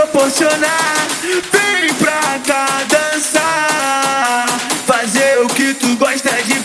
proporcionar. Vem pra cá dançar, fazer o que tu gosta de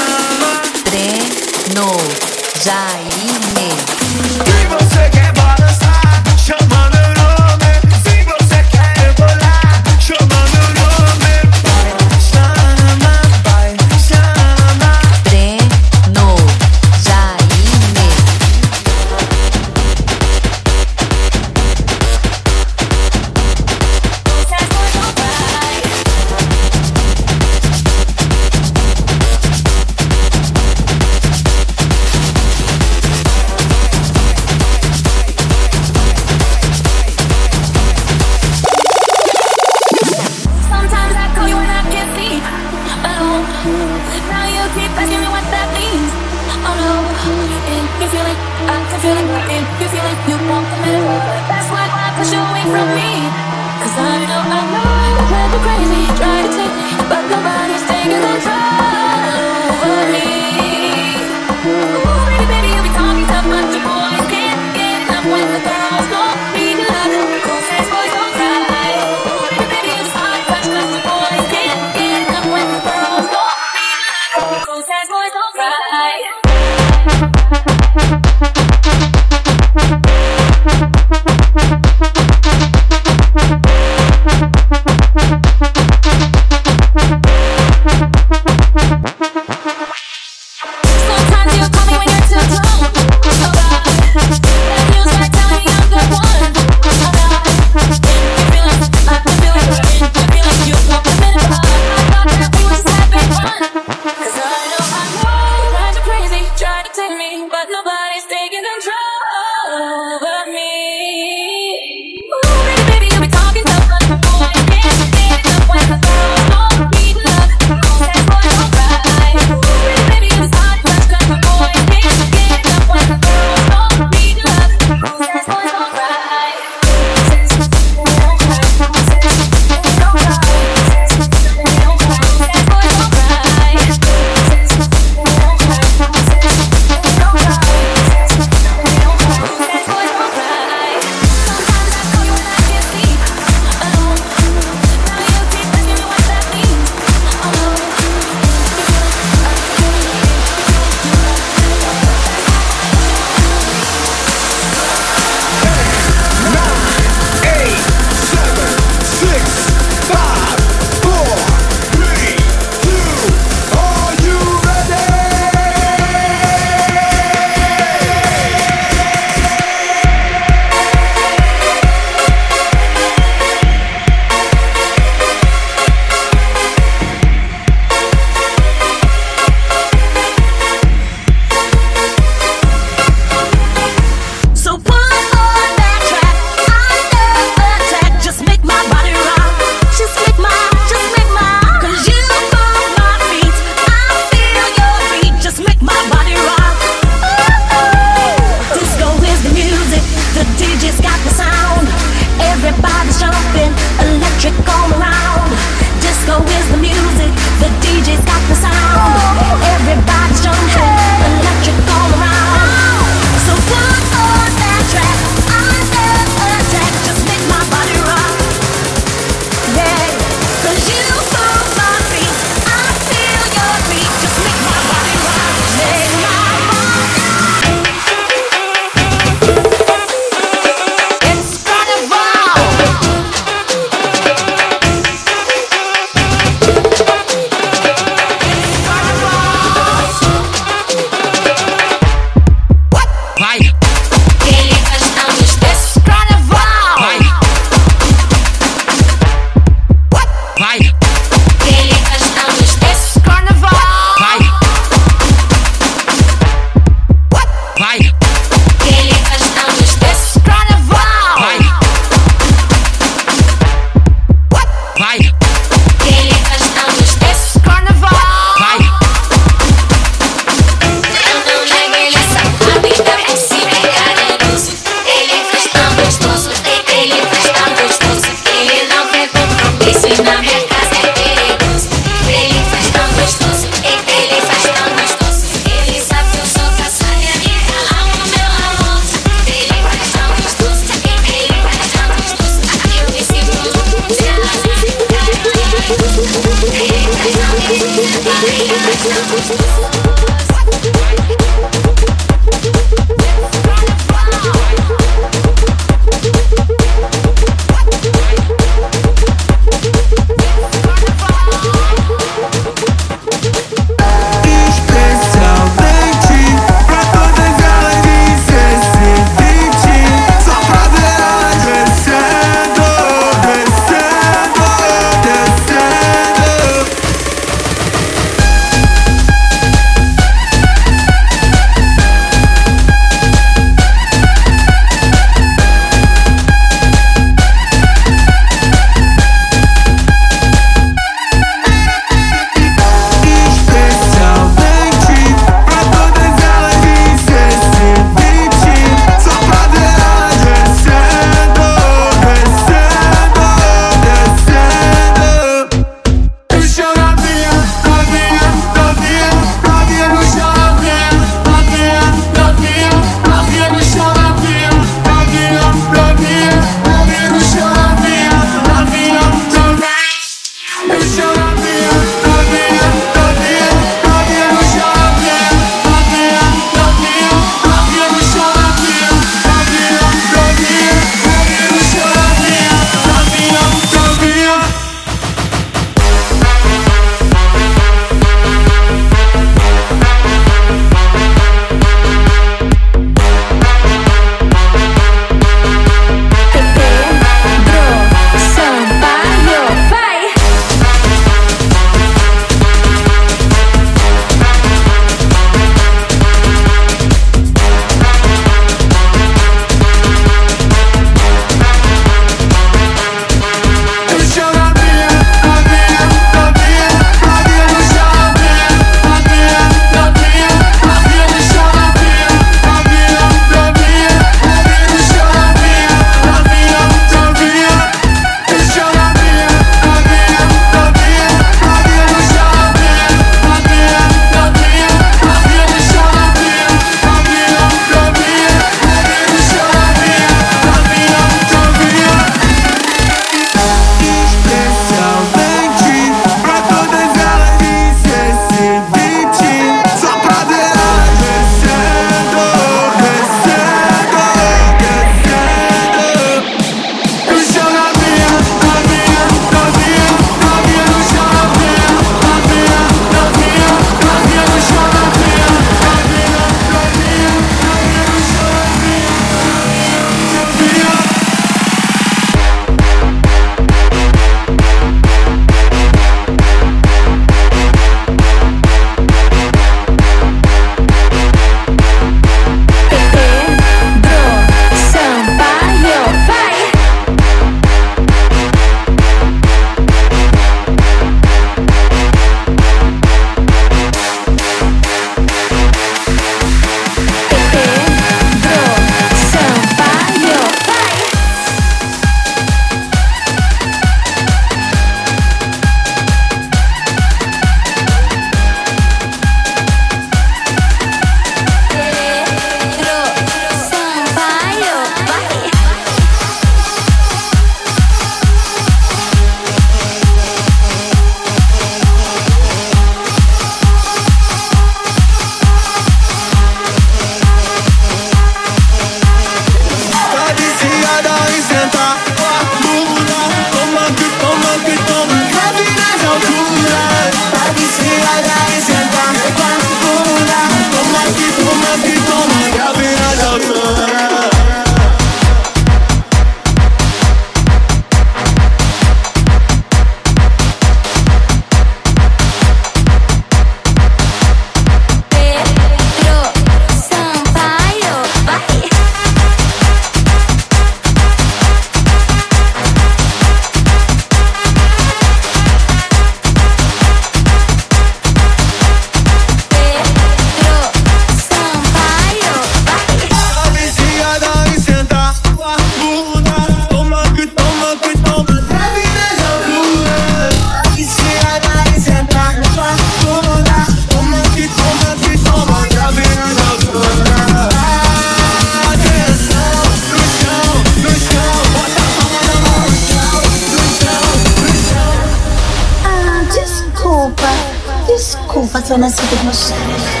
patrona super mochila.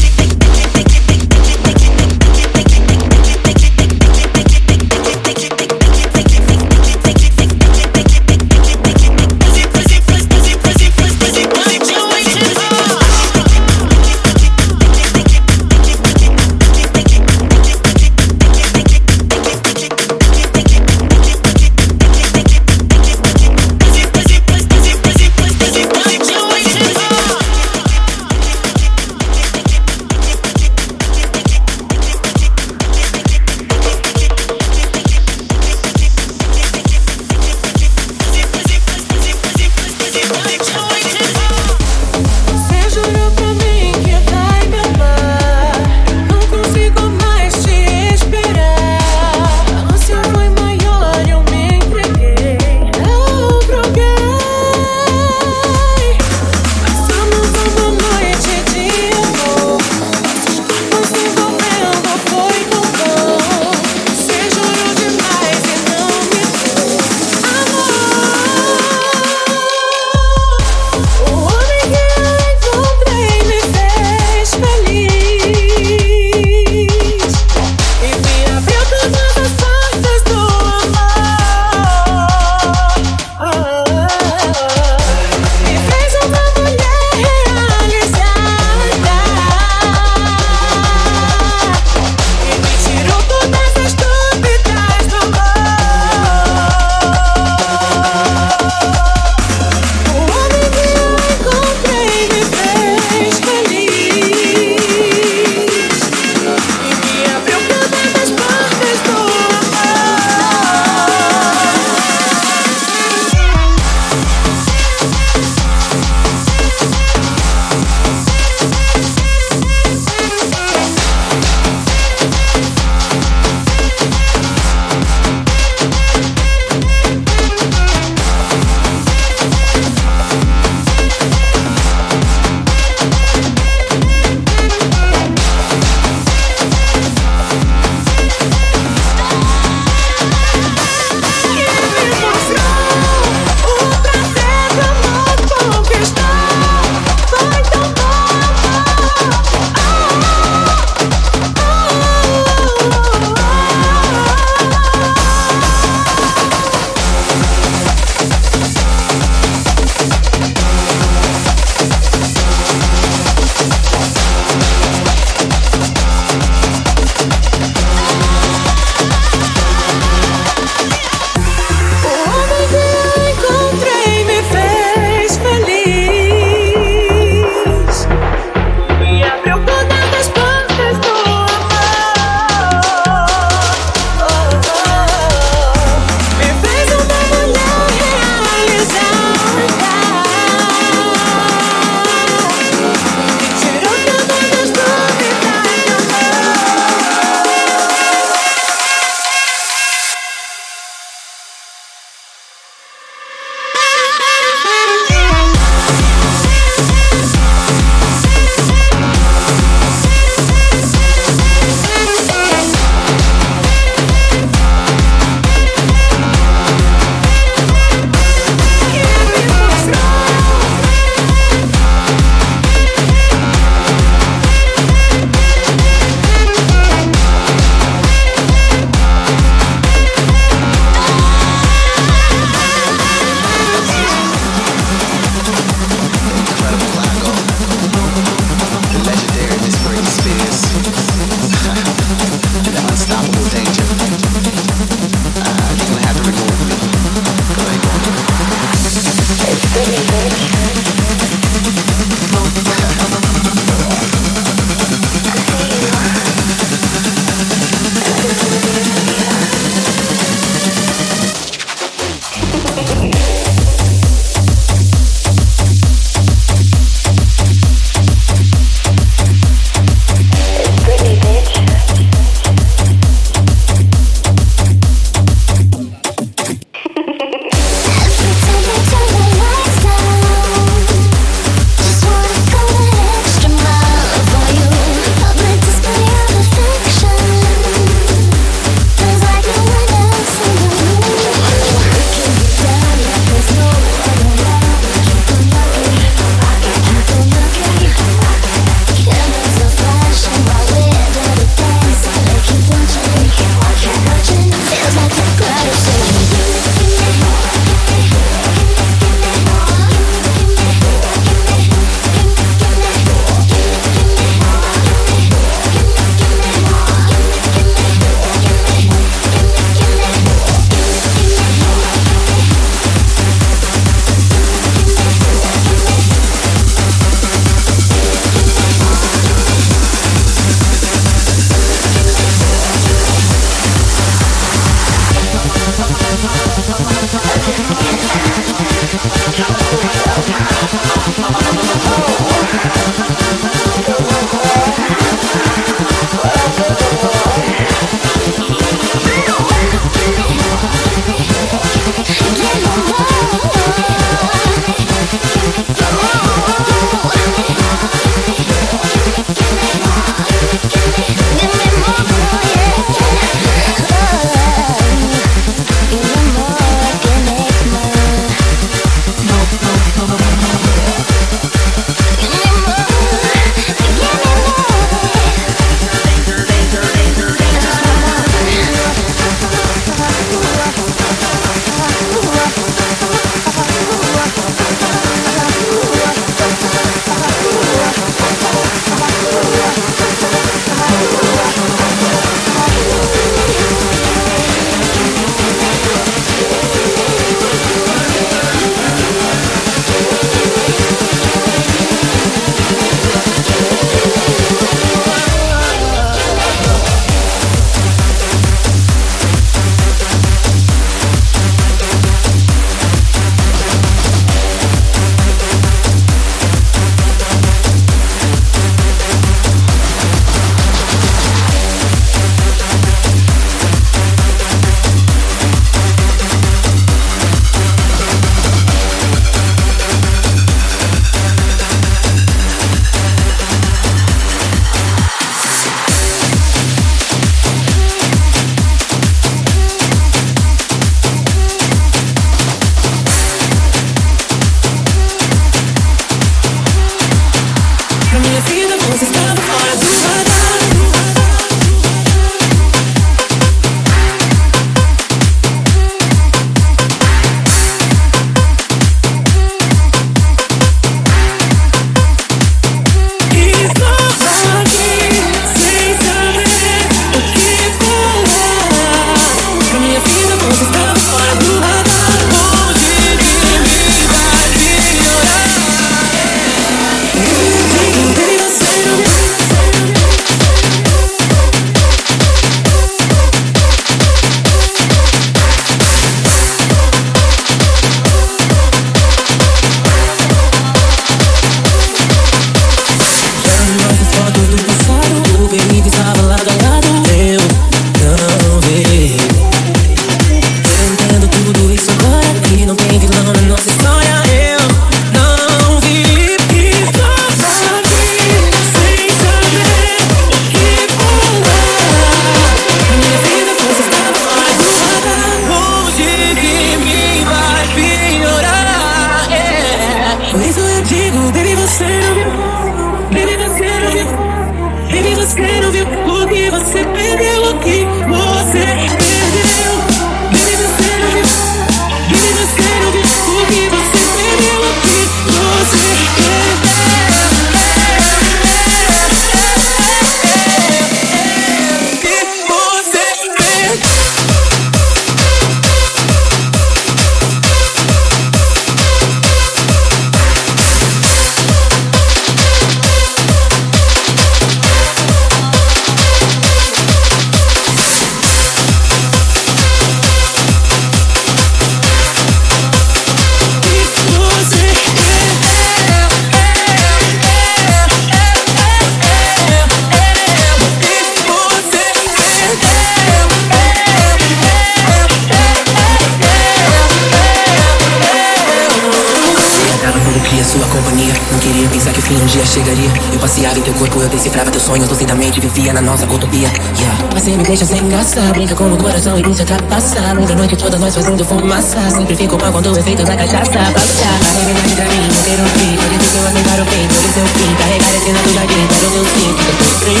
Chegaria. Eu passeava em teu corpo, eu decifrava teus sonhos lucidamente, vivia na nossa utopia. Yeah. Você me deixa sem graça, brinca com o coração e deixa ultrapassar. Longa noite toda nós fazendo fumaça. Sempre fico mal quando o efeito da cachaça passa. A realidade pra mim, não ter um fim. Pode ser que eu aceitar o fim, pode ser o fim. Carregar esse do jardim, para o meu sim. Fica tudo bem.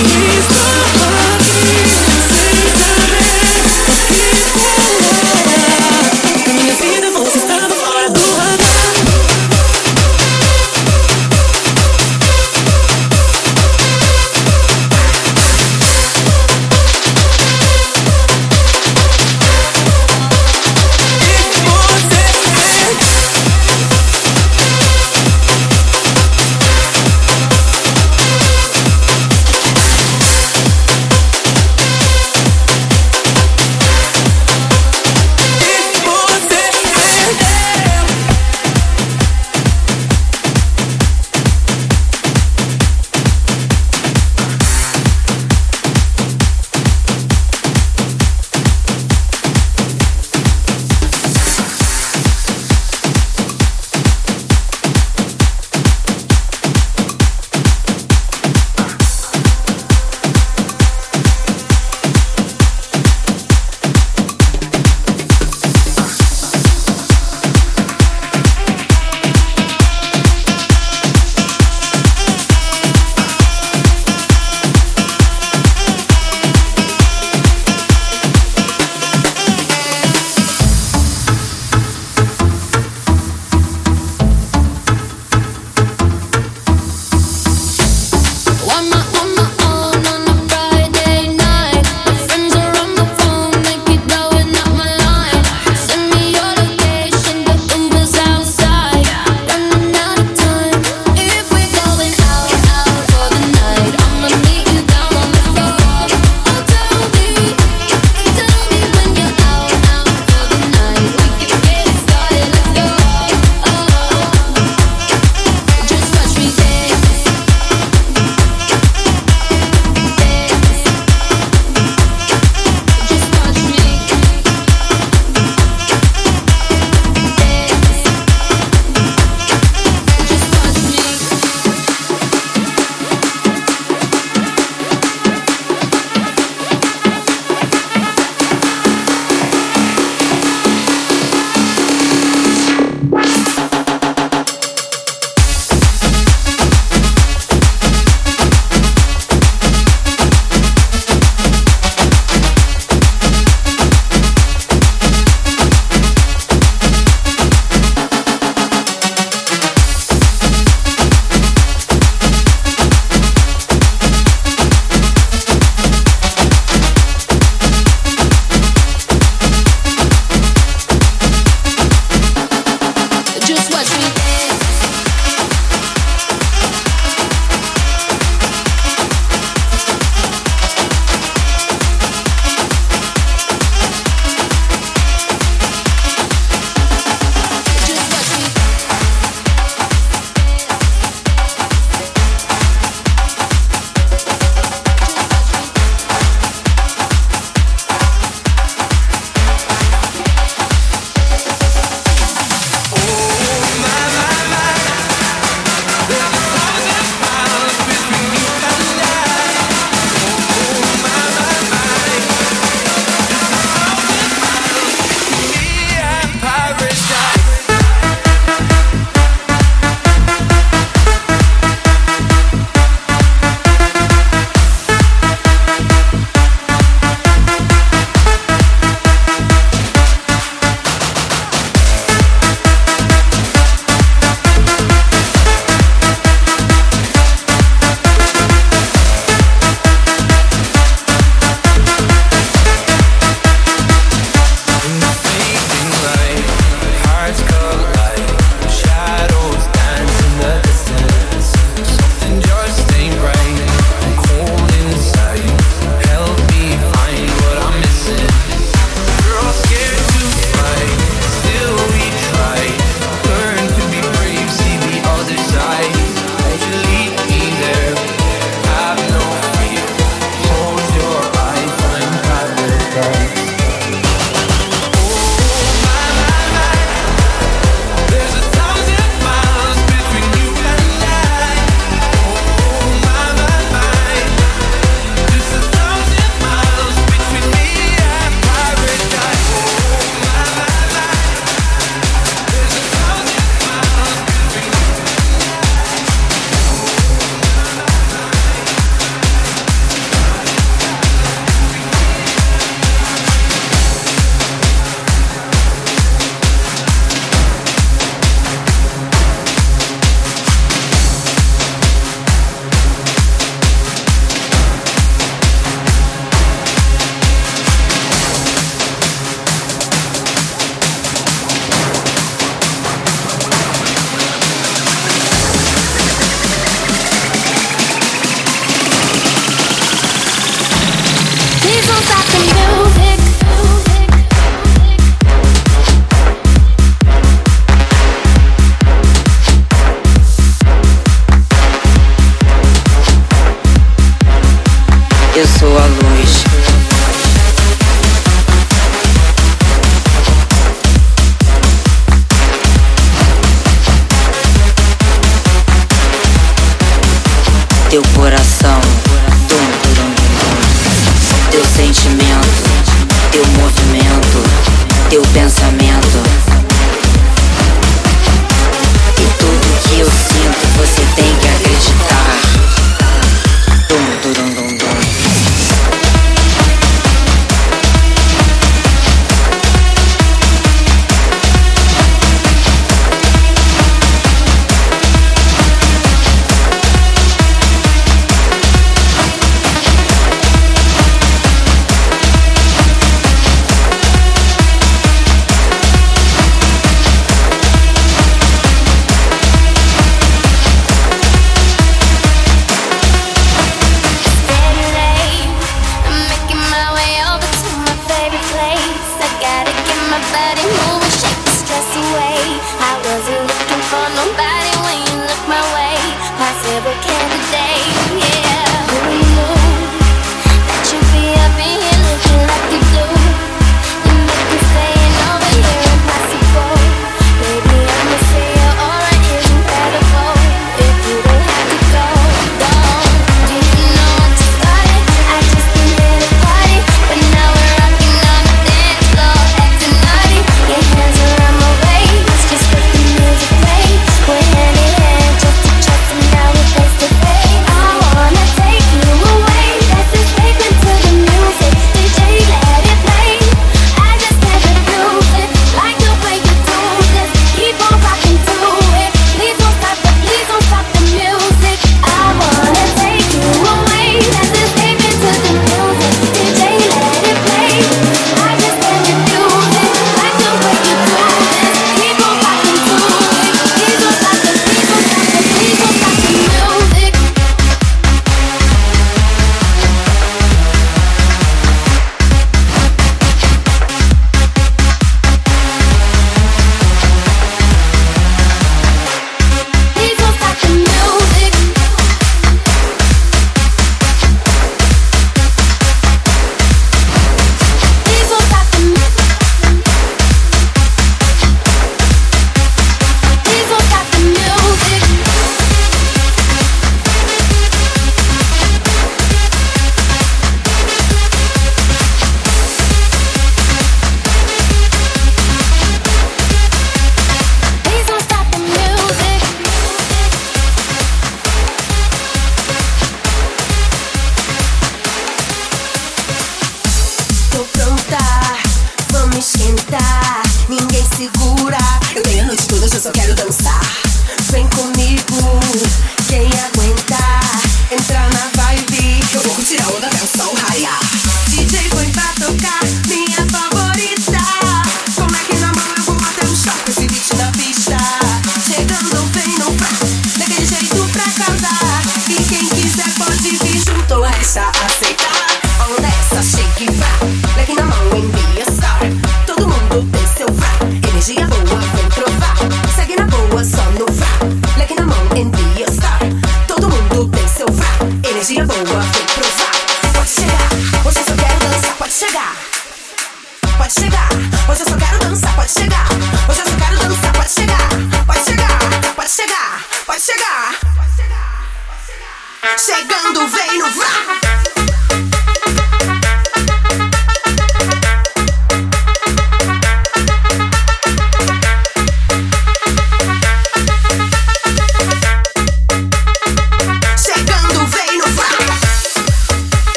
Na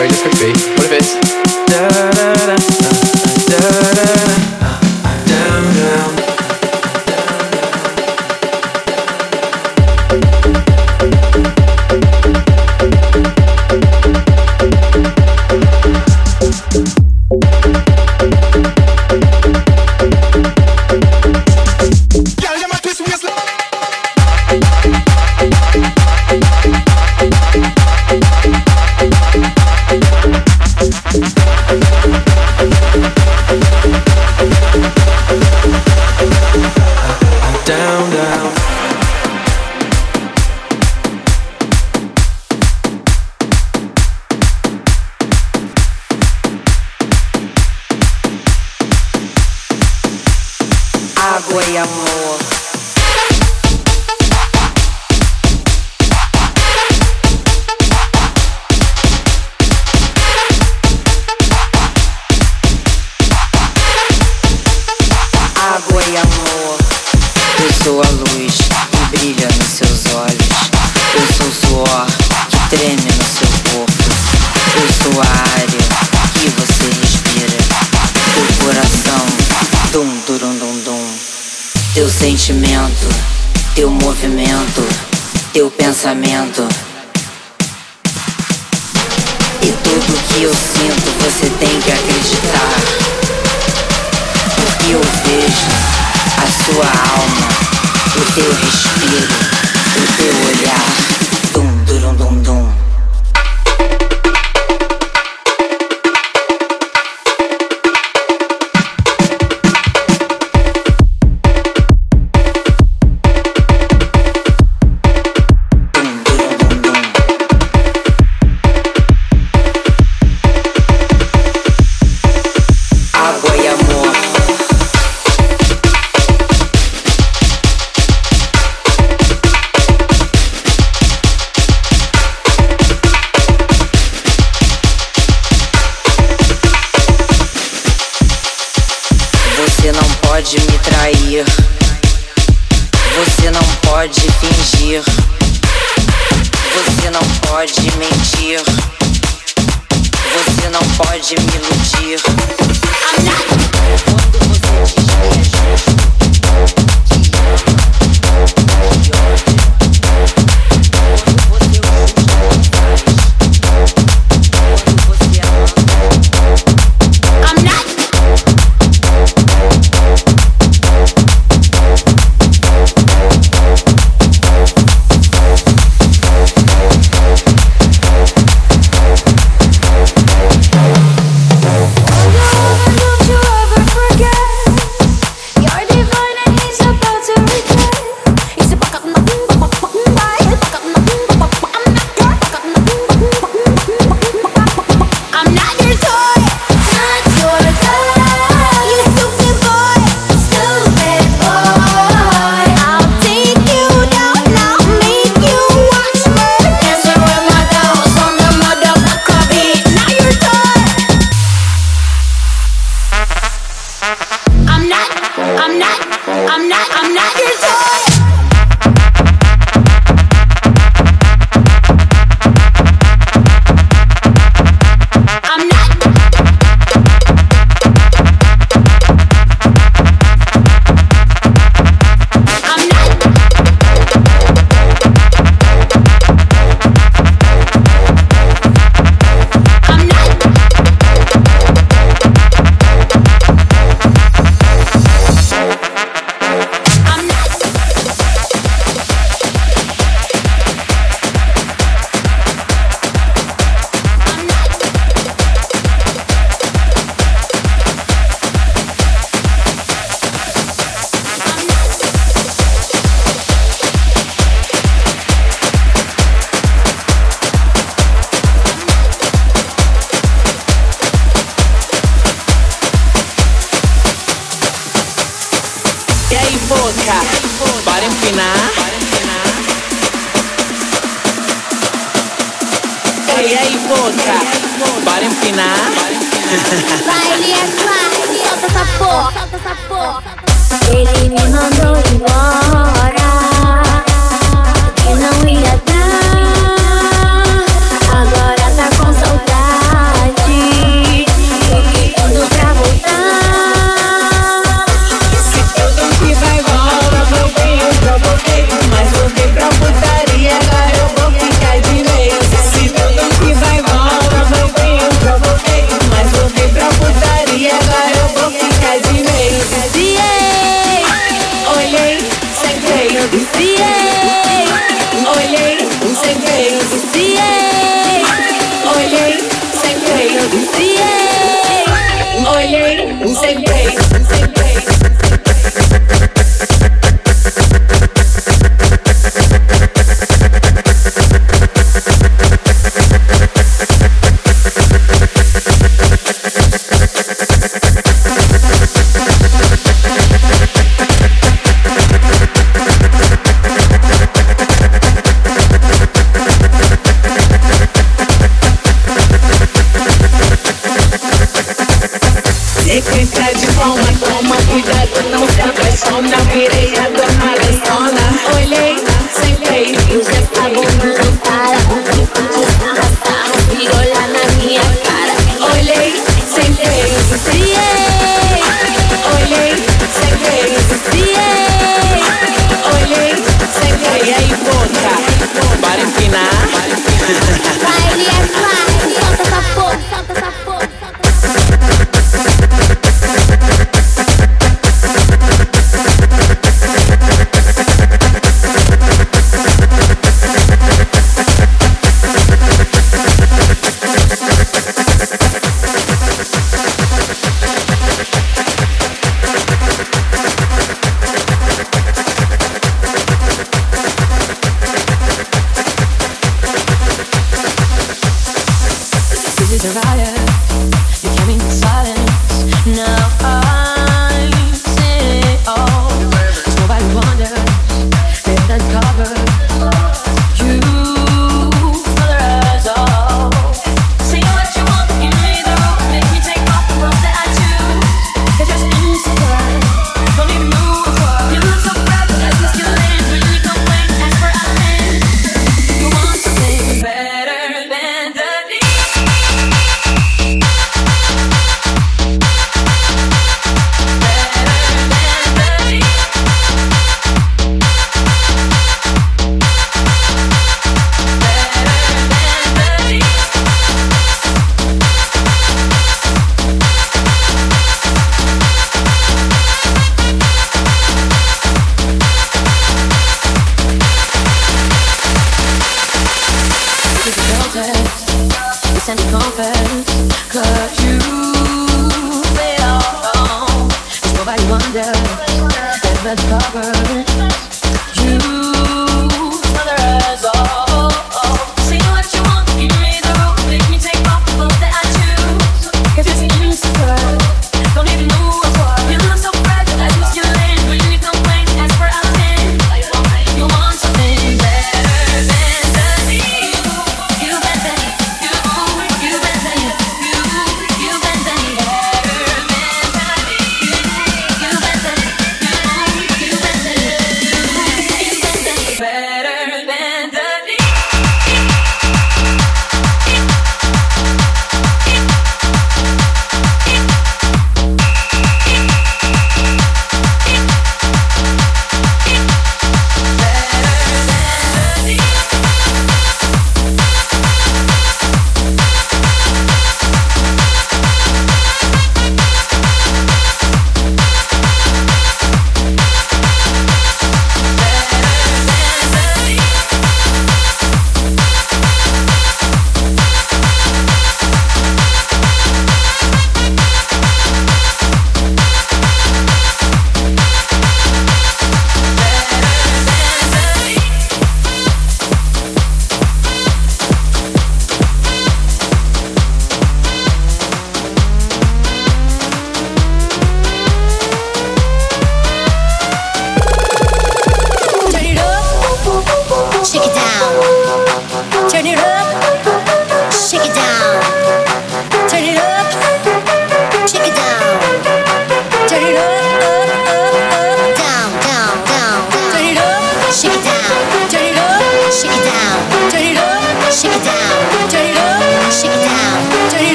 sorry, this could be. What if it's da da da da da da da?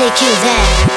take you there.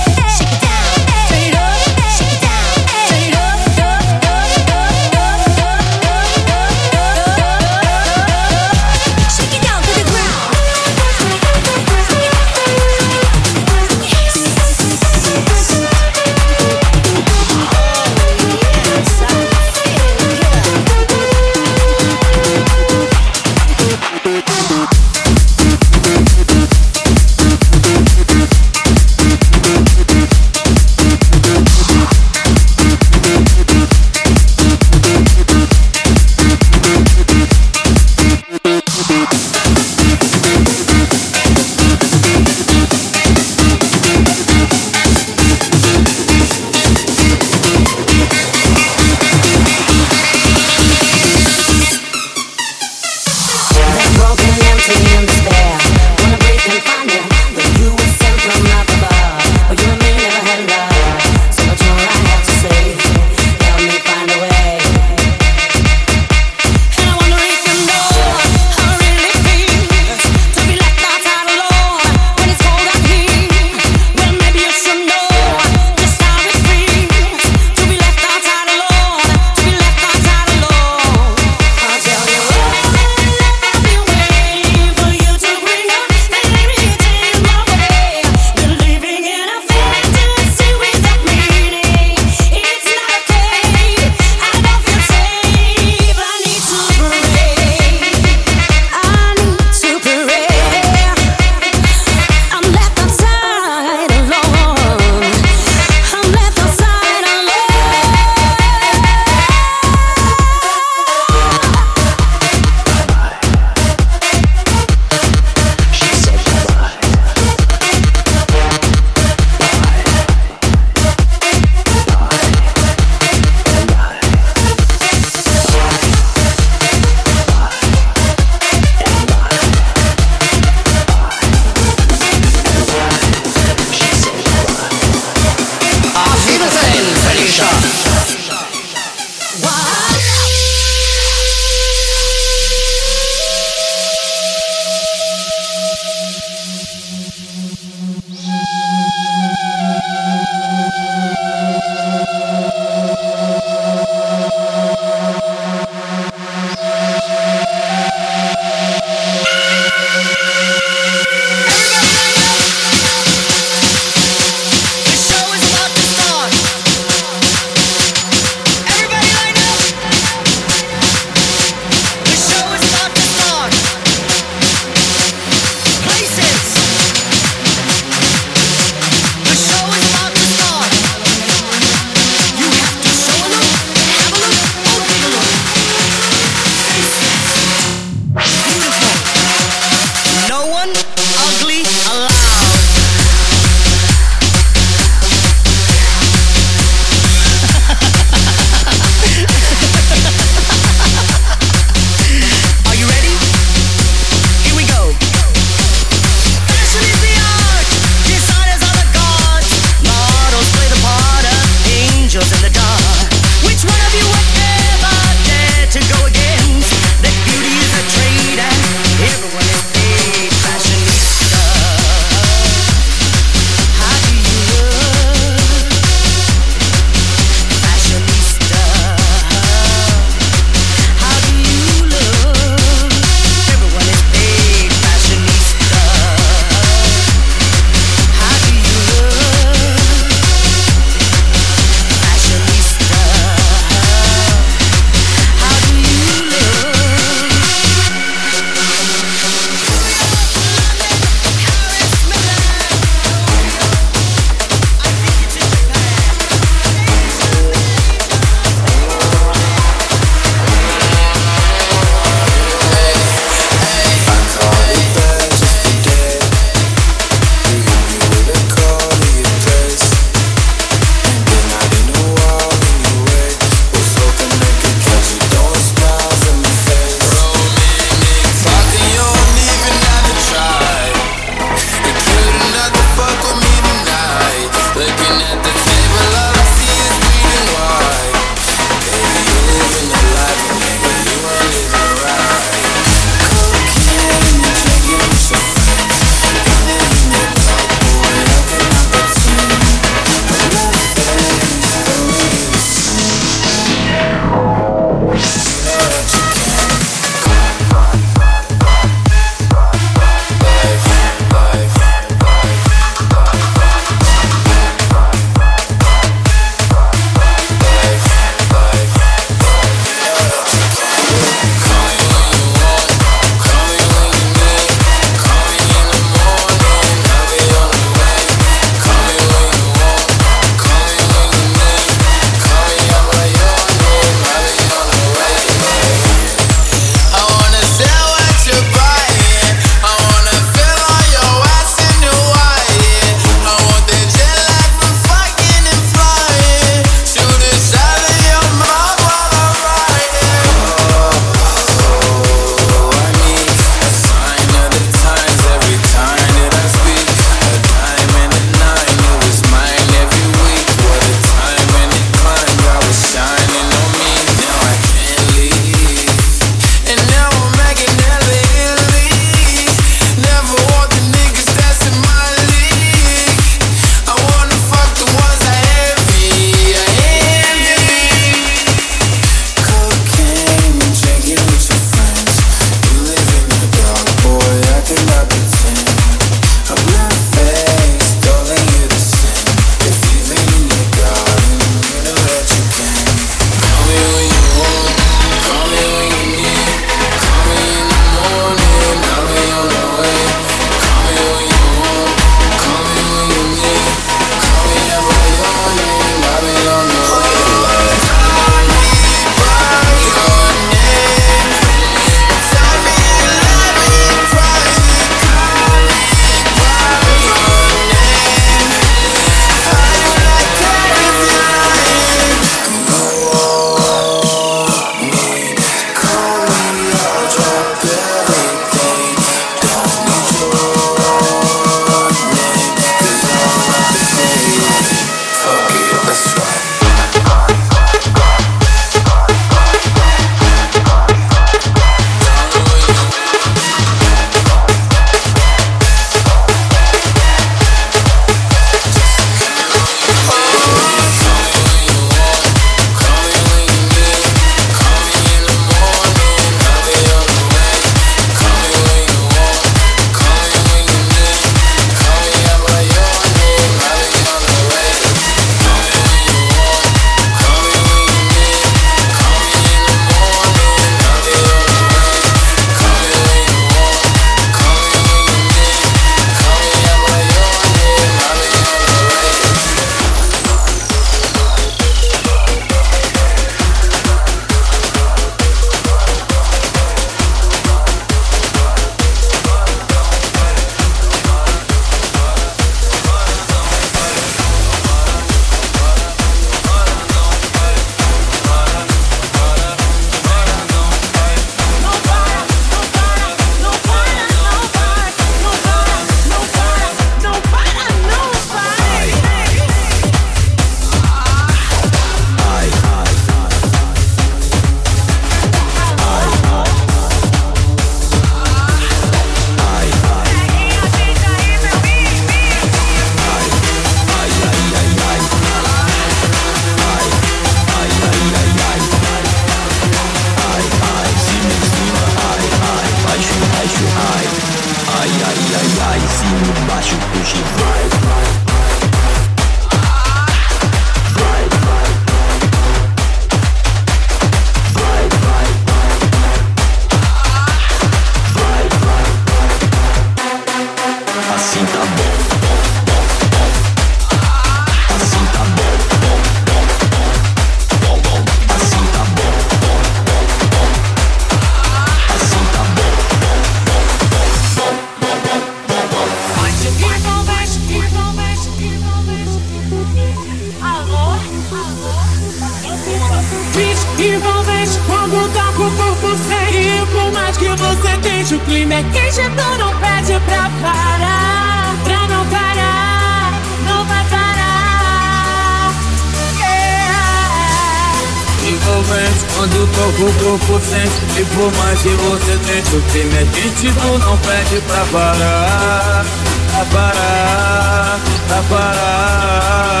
se você tenta o crime é aditivo, não pede pra parar, pra parar, pra parar.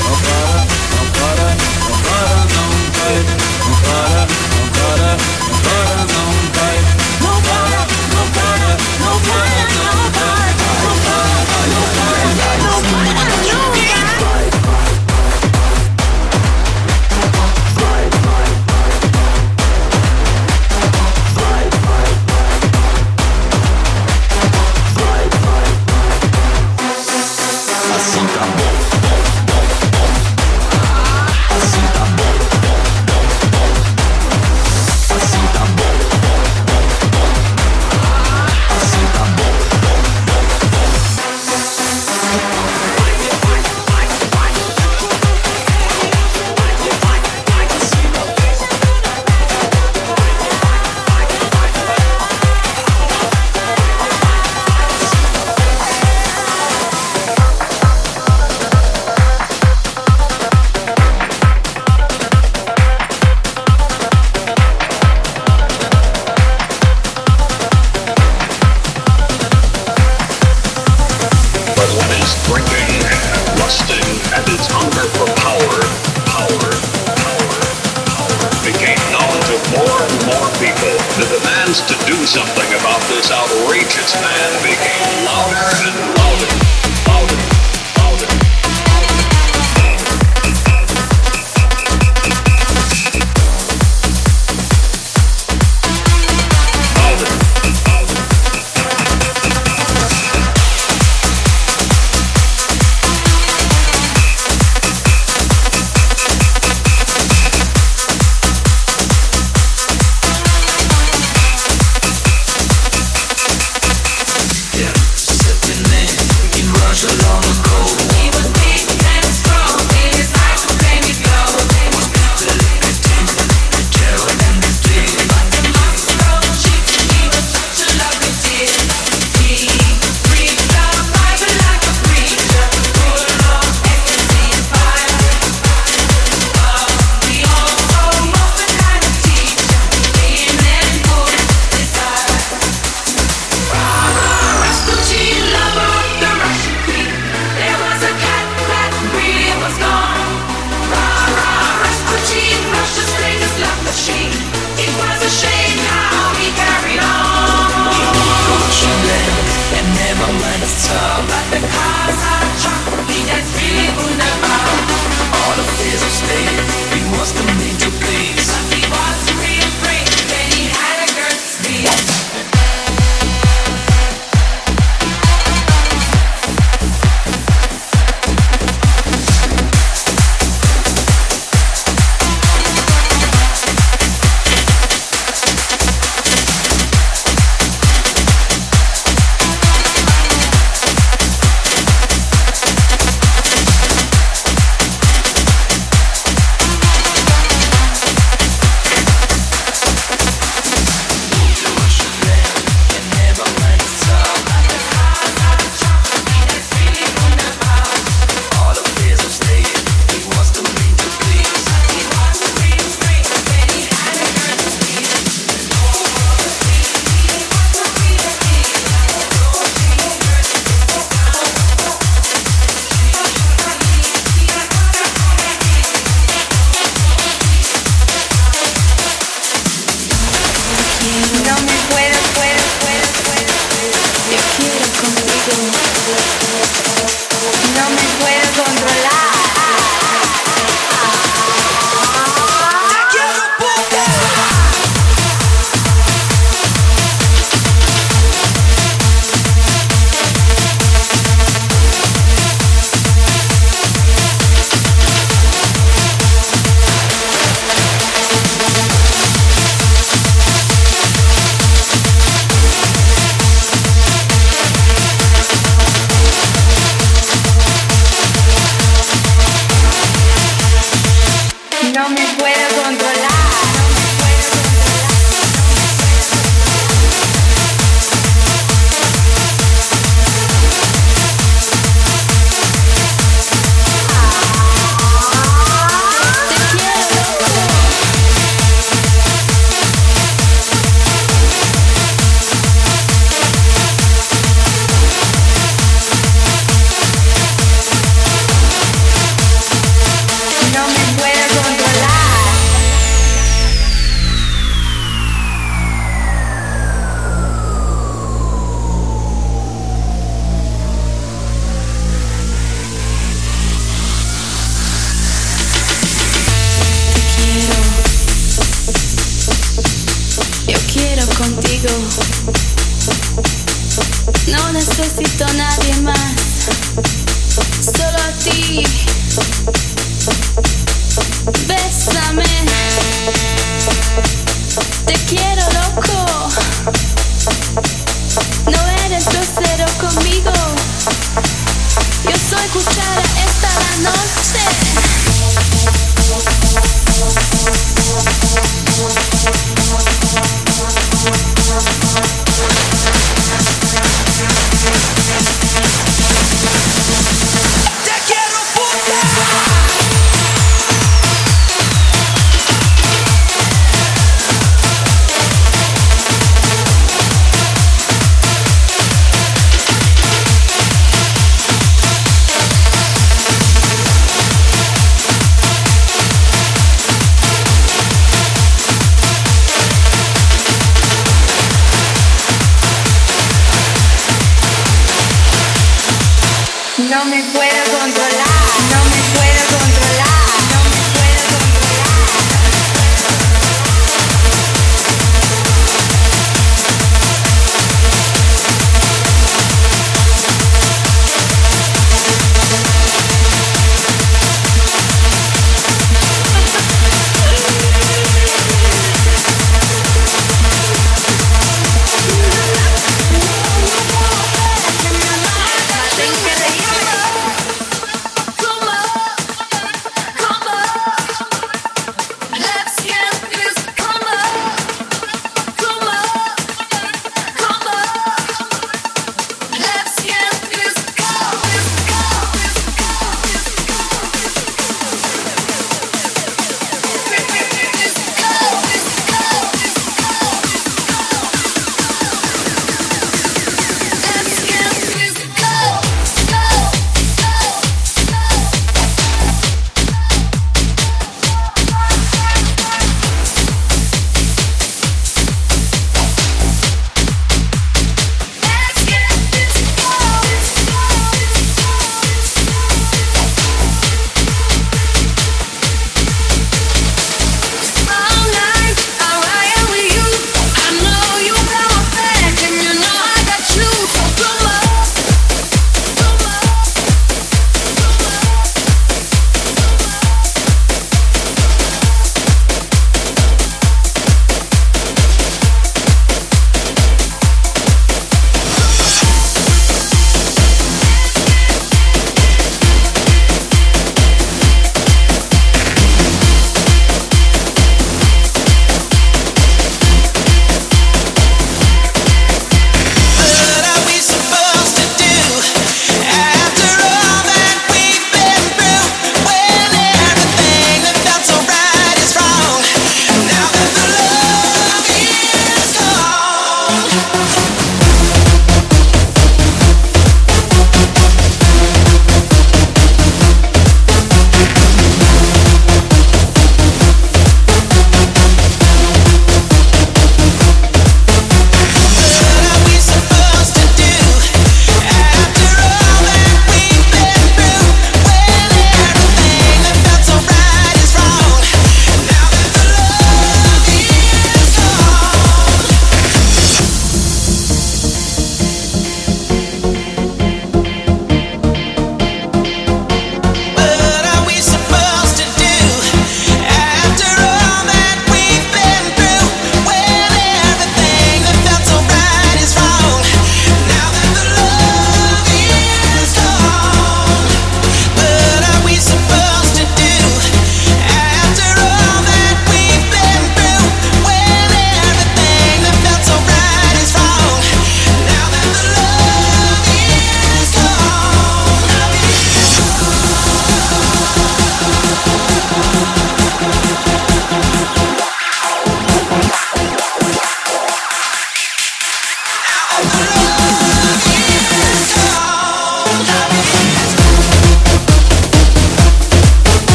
Não para, não para, não para, não vai. Não para, não para, não para, não vai. Não para, não para, não para, não. No necesito a nadie más. Solo a ti. Bésame. Te quiero loco. No eres grosero conmigo. Yo soy cuchara esta noche. Thank you.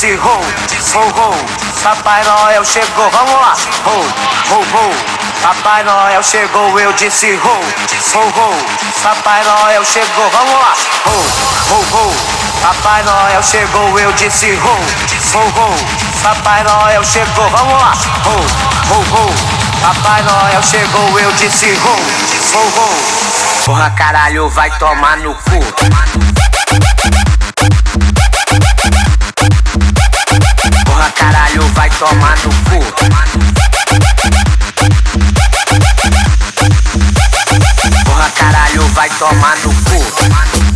Disse ho, ho, ho. Papai Noel chegou, vamos lá, ho, ho, ho. Papai Noel chegou, eu disse ho, ho, ho. Papai Noel chegou, vamos lá, ho, ho, ho. Papai Noel chegou, eu disse ho, ho, ho. Papai Noel chegou, vamos lá, ho, ho, ho. Papai Noel chegou, eu disse ho, ho, ho. Porra caralho, vai tomar no cu. Vai tomar no cu. Porra caralho, vai tomar no cu.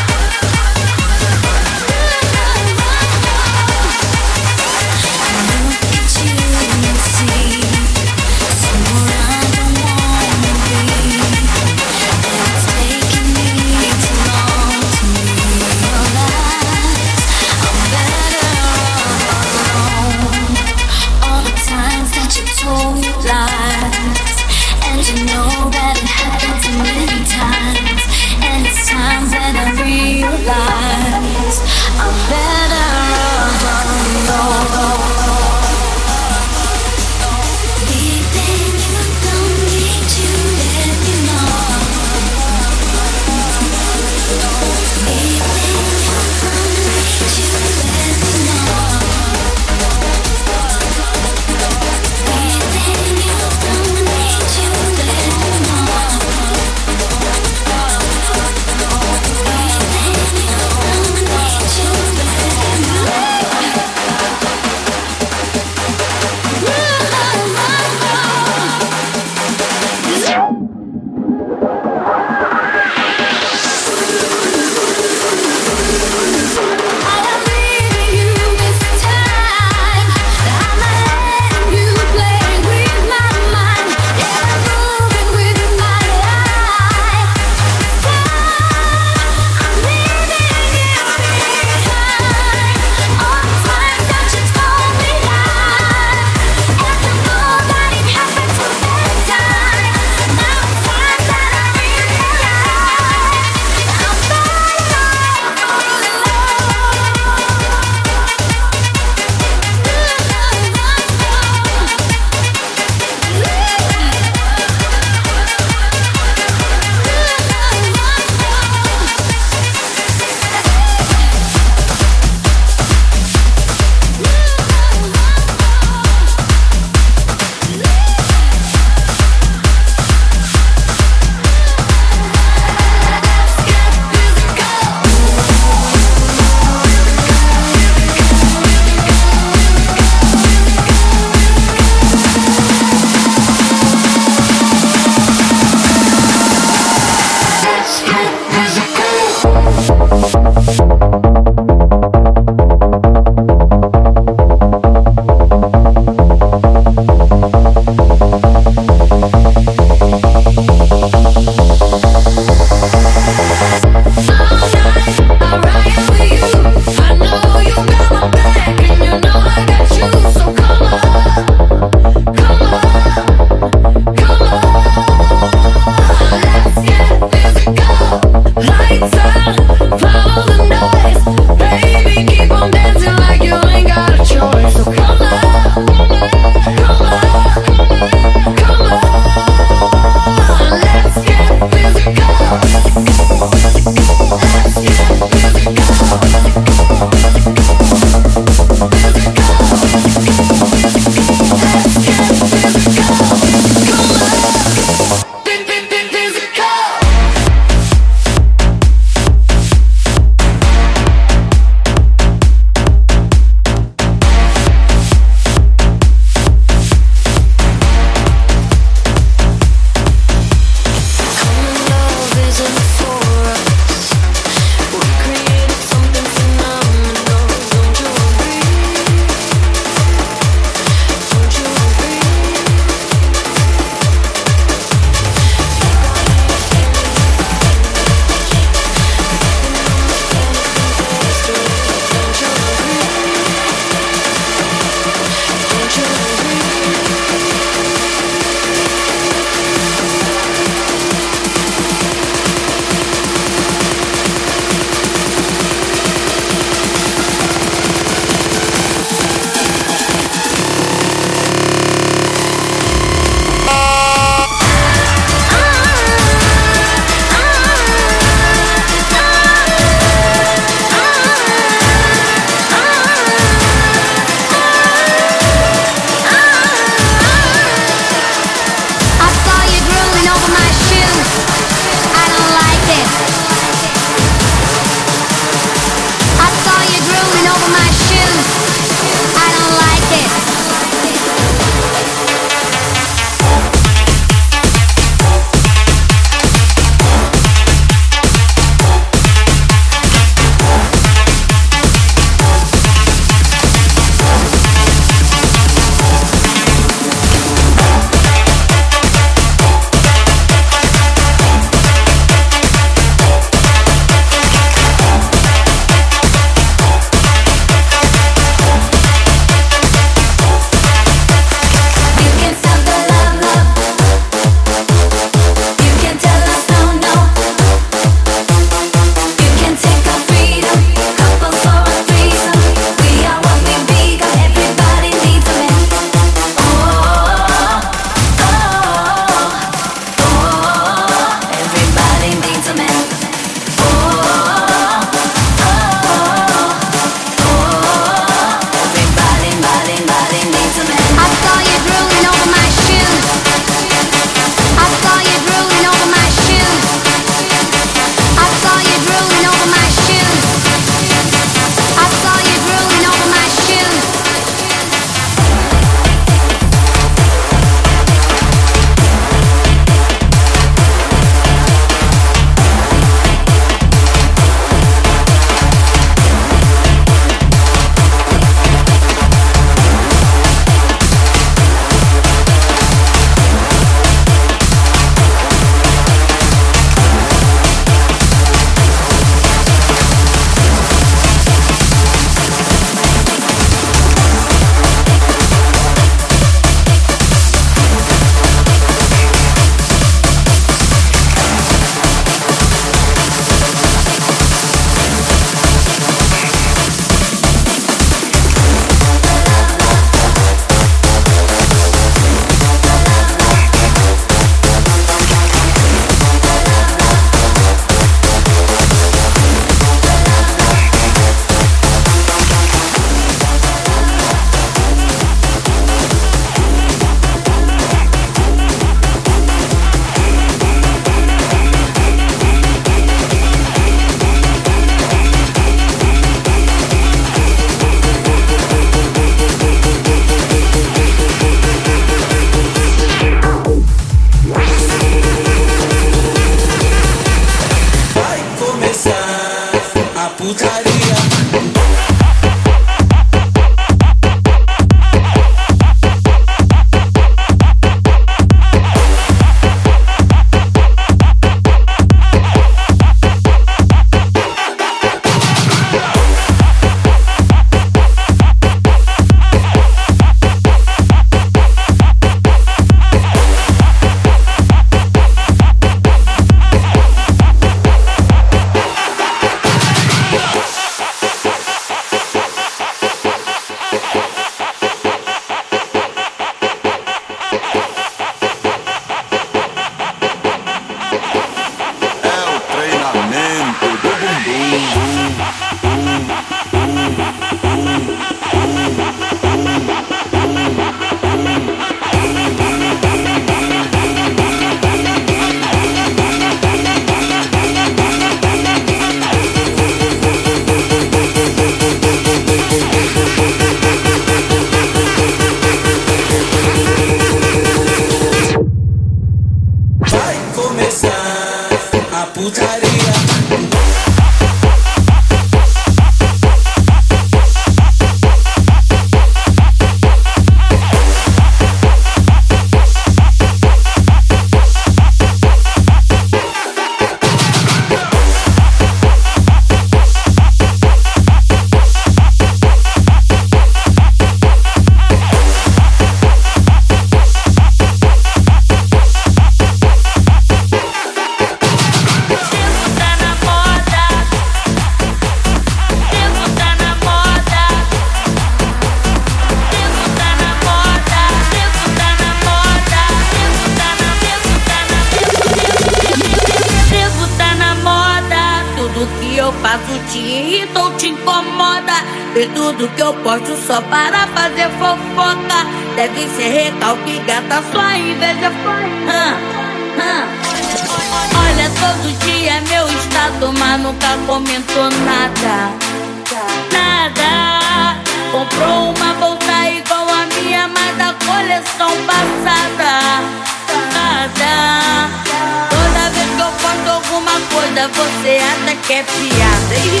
você até que é piada e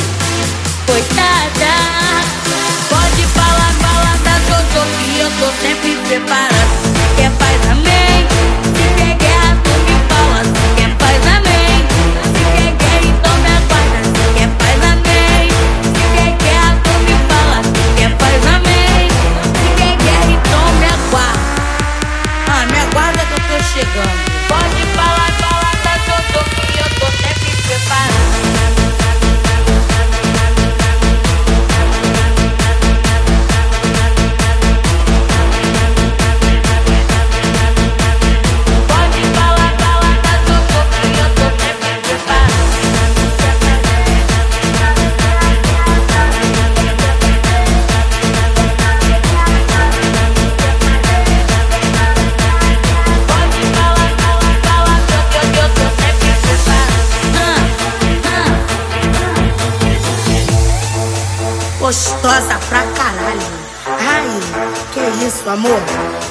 coitada. Pode falar, falar da tá, Jojo que eu tô sempre preparado. Quer paz, amém? amor.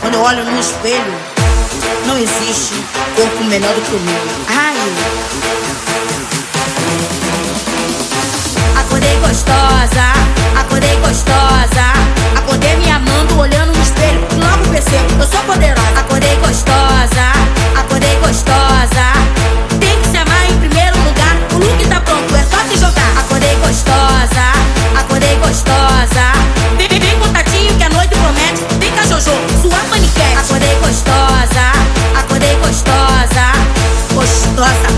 Quando eu olho no espelho, não existe corpo melhor do que o meu. Ai. Acordei gostosa, acordei gostosa. Acordei me amando, olhando no espelho. Logo percebo, eu sou poderosa. Acordei gostosa, acordei gostosa. Tem que se amar em primeiro lugar. O look tá pronto, é só se jogar. Acordei gostosa. Jojo, sua paniquete. Acordei gostosa, acordei gostosa, gostosa.